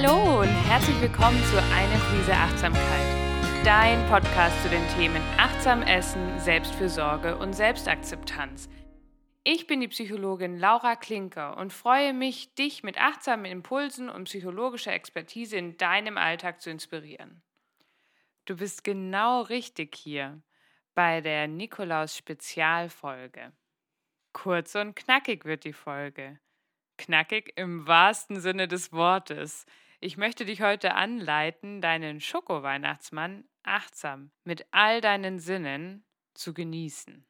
Hallo und herzlich willkommen zu Eine Prise Achtsamkeit, dein Podcast zu den Themen Achtsam Essen, Selbstfürsorge und Selbstakzeptanz. Ich bin die Psychologin Laura Klinker und freue mich, dich mit achtsamen Impulsen und psychologischer Expertise in deinem Alltag zu inspirieren. Du bist genau richtig hier bei der Nikolaus-Spezialfolge. Kurz und knackig wird die Folge. Knackig im wahrsten Sinne des Wortes. Ich möchte dich heute anleiten, deinen Schoko-Weihnachtsmann achtsam mit all deinen Sinnen zu genießen.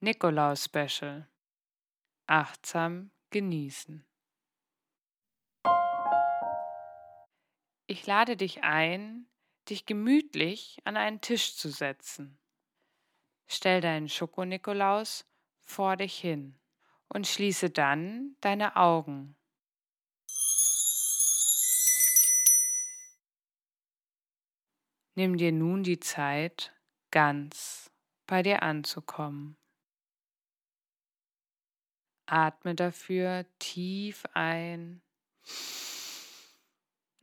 Nikolaus Special. Achtsam genießen. Ich lade dich ein, dich gemütlich an einen Tisch zu setzen. Stell deinen Schoko-Nikolaus vor dich hin und schließe dann deine Augen. Nimm dir nun die Zeit, ganz bei dir anzukommen. Atme dafür tief ein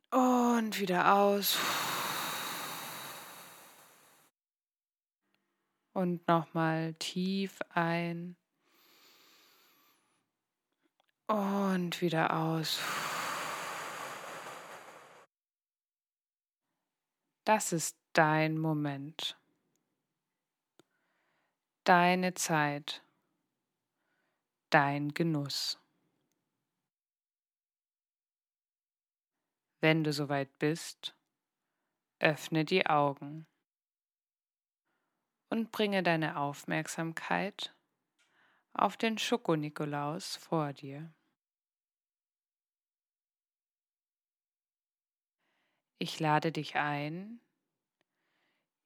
und wieder aus. Und nochmal tief ein und wieder aus. Das ist dein Moment. Deine Zeit. Dein Genuss. Wenn du soweit bist, öffne die Augen und bringe deine Aufmerksamkeit auf den Schoko-Nikolaus vor dir. Ich lade dich ein,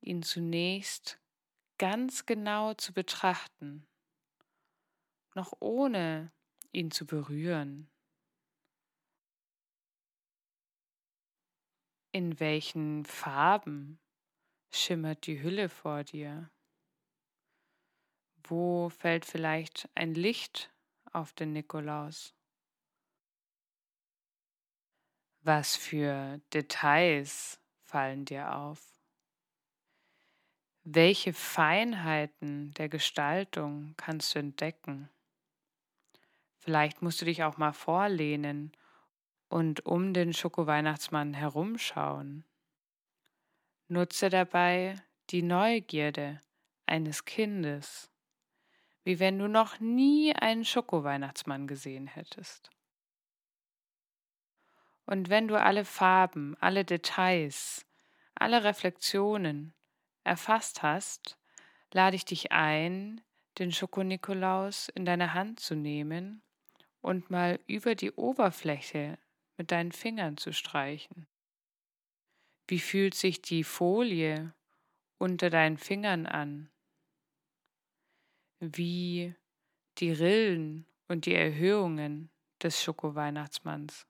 ihn zunächst ganz genau zu betrachten, noch ohne ihn zu berühren. In welchen Farben schimmert die Hülle vor dir? Wo fällt vielleicht ein Licht auf den Nikolaus? Was für Details fallen dir auf? Welche Feinheiten der Gestaltung kannst du entdecken? Vielleicht musst du dich auch mal vorlehnen und um den Schoko-Weihnachtsmann herumschauen. Nutze dabei die Neugierde eines Kindes, wie wenn du noch nie einen Schoko-Weihnachtsmann gesehen hättest. Und wenn du alle Farben, alle Details, alle Reflexionen erfasst hast, lade ich dich ein, den Schoko-Nikolaus in deine Hand zu nehmen und mal über die Oberfläche mit deinen Fingern zu streichen. Wie fühlt sich die Folie unter deinen Fingern an? Wie die Rillen und die Erhöhungen des Schoko-Weihnachtsmanns?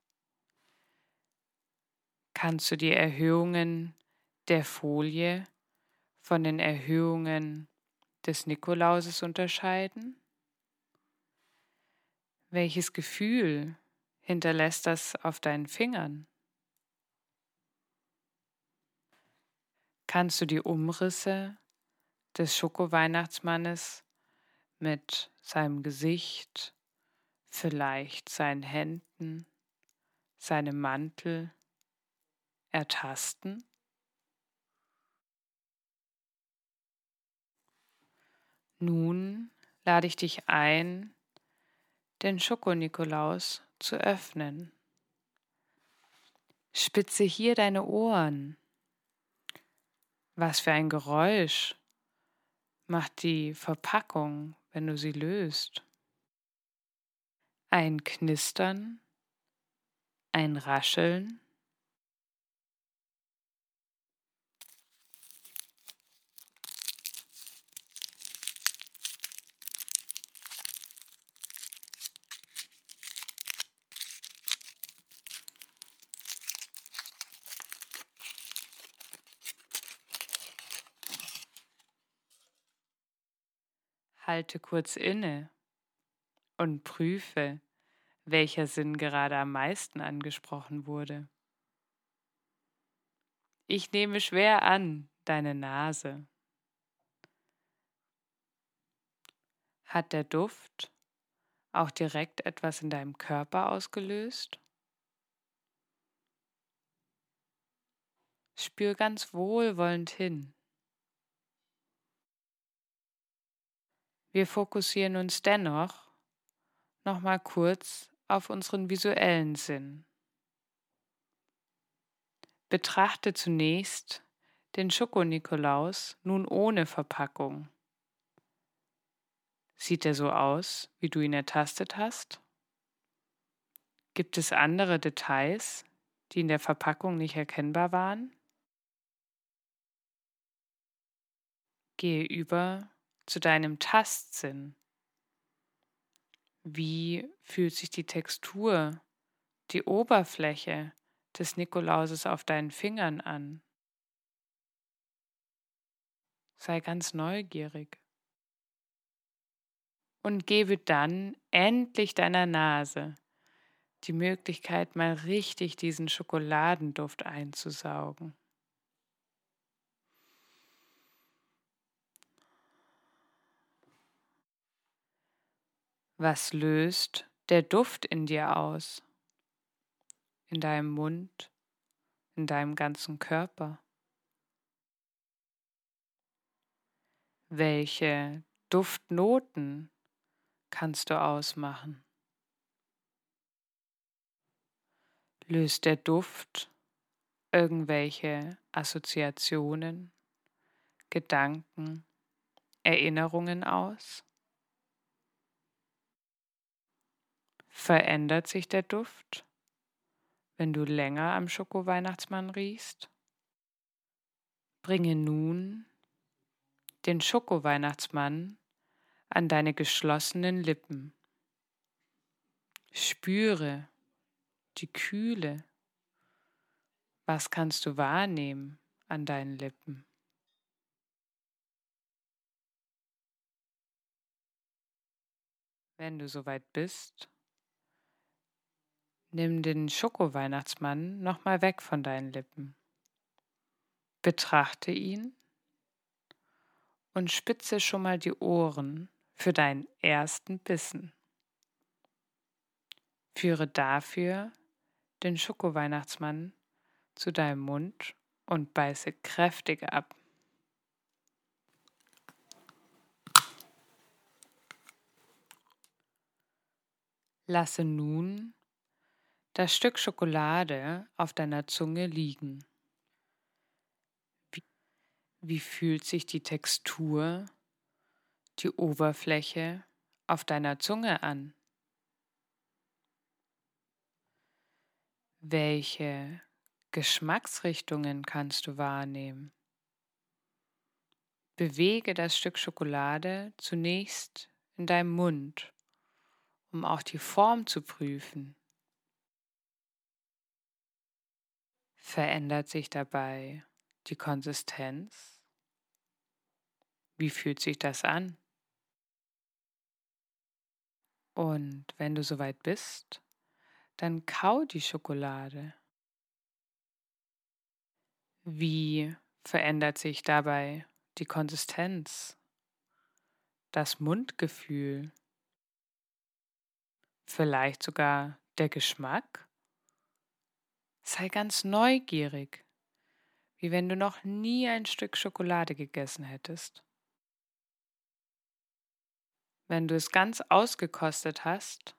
Kannst du die Erhöhungen der Folie von den Erhöhungen des Nikolauses unterscheiden? Welches Gefühl hinterlässt das auf deinen Fingern? Kannst du die Umrisse des Schoko-Weihnachtsmannes mit seinem Gesicht, vielleicht seinen Händen, seinem Mantel ertasten? Nun lade ich dich ein, den Schoko-Nikolaus zu öffnen. Spitze hier deine Ohren. Was für ein Geräusch macht die Verpackung, wenn du sie löst? Ein Knistern, ein Rascheln. Halte kurz inne und prüfe, welcher Sinn gerade am meisten angesprochen wurde. Ich nehme schwer an, deine Nase. Hat der Duft auch direkt etwas in deinem Körper ausgelöst? Spür ganz wohlwollend hin. Wir fokussieren uns dennoch nochmal kurz auf unseren visuellen Sinn. Betrachte zunächst den Schokonikolaus nun ohne Verpackung. Sieht er so aus, wie du ihn ertastet hast? Gibt es andere Details, die in der Verpackung nicht erkennbar waren? Gehe über zu deinem Tastsinn. Wie fühlt sich die Textur, die Oberfläche des Nikolauses auf deinen Fingern an? Sei ganz neugierig. Und gebe dann endlich deiner Nase die Möglichkeit, mal richtig diesen Schokoladenduft einzusaugen. Was löst der Duft in dir aus? In deinem Mund, in deinem ganzen Körper? Welche Duftnoten kannst du ausmachen? Löst der Duft irgendwelche Assoziationen, Gedanken, Erinnerungen aus? Verändert sich der Duft, wenn du länger am Schokoweihnachtsmann riechst? Bringe nun den Schokoweihnachtsmann an deine geschlossenen Lippen. Spüre die Kühle. Was kannst du wahrnehmen an deinen Lippen? Wenn du soweit bist, Nimm den Schokoweihnachtsmann nochmal weg von deinen Lippen. Betrachte ihn und spitze schon mal die Ohren für deinen ersten Bissen. Führe dafür den Schokoweihnachtsmann zu deinem Mund und beiße kräftig ab. Lasse nun das Stück Schokolade auf deiner Zunge liegen. Wie, wie, fühlt sich die Textur, die Oberfläche auf deiner Zunge an? Welche Geschmacksrichtungen kannst du wahrnehmen? Bewege das Stück Schokolade zunächst in deinem Mund, um auch die Form zu prüfen. Verändert sich dabei die Konsistenz? Wie fühlt sich das an? Und wenn du soweit bist, dann kau die Schokolade. Wie verändert sich dabei die Konsistenz, das Mundgefühl, vielleicht sogar der Geschmack? Sei ganz neugierig, wie wenn du noch nie ein Stück Schokolade gegessen hättest. Wenn du es ganz ausgekostet hast,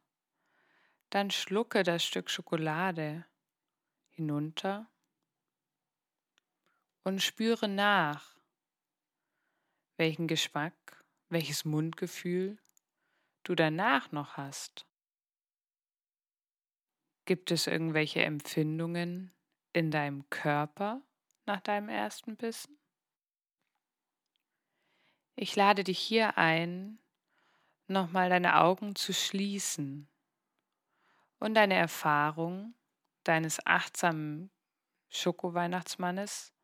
dann schlucke das Stück Schokolade hinunter und spüre nach, welchen Geschmack, welches Mundgefühl du danach noch hast. Gibt es irgendwelche Empfindungen in deinem Körper nach deinem ersten Bissen? Ich lade dich hier ein, nochmal deine Augen zu schließen und deine Erfahrung deines achtsamen Schokoweihnachtsmannes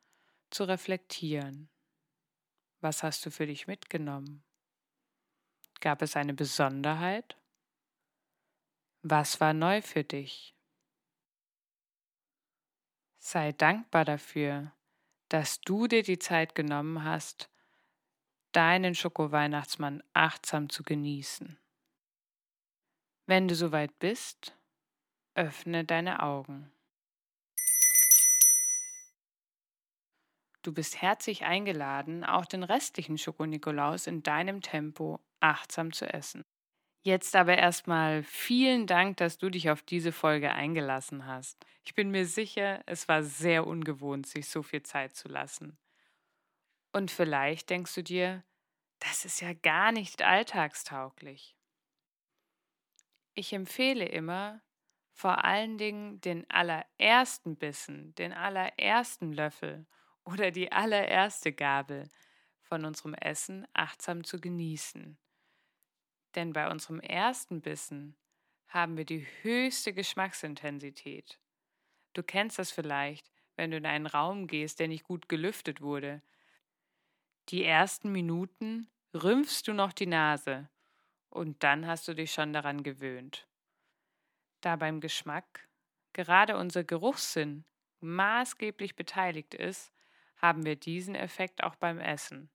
zu reflektieren. Was hast du für dich mitgenommen? Gab es eine Besonderheit? Was war neu für dich? Sei dankbar dafür, dass du dir die Zeit genommen hast, deinen Schokoweihnachtsmann achtsam zu genießen. Wenn du soweit bist, öffne deine Augen. Du bist herzlich eingeladen, auch den restlichen Schokonikolaus in deinem Tempo achtsam zu essen. Jetzt aber erstmal vielen Dank, dass du dich auf diese Folge eingelassen hast. Ich bin mir sicher, es war sehr ungewohnt, sich so viel Zeit zu lassen. Und vielleicht denkst du dir, das ist ja gar nicht alltagstauglich. Ich empfehle immer, vor allen Dingen den allerersten Bissen, den allerersten Löffel oder die allererste Gabel von unserem Essen achtsam zu genießen. Denn bei unserem ersten Bissen haben wir die höchste Geschmacksintensität. Du kennst das vielleicht, wenn du in einen Raum gehst, der nicht gut gelüftet wurde. Die ersten Minuten rümpfst du noch die Nase und dann hast du dich schon daran gewöhnt. Da beim Geschmack gerade unser Geruchssinn maßgeblich beteiligt ist, haben wir diesen Effekt auch beim Essen.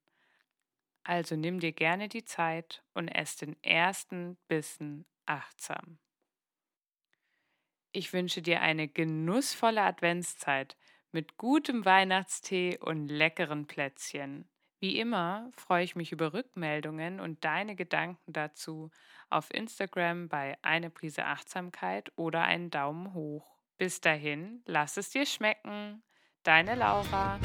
Also nimm dir gerne die Zeit und ess den ersten Bissen achtsam. Ich wünsche dir eine genussvolle Adventszeit mit gutem Weihnachtstee und leckeren Plätzchen. Wie immer freue ich mich über Rückmeldungen und deine Gedanken dazu auf Instagram bei eine Prise Achtsamkeit oder einen Daumen hoch. Bis dahin, lass es dir schmecken. Deine Laura.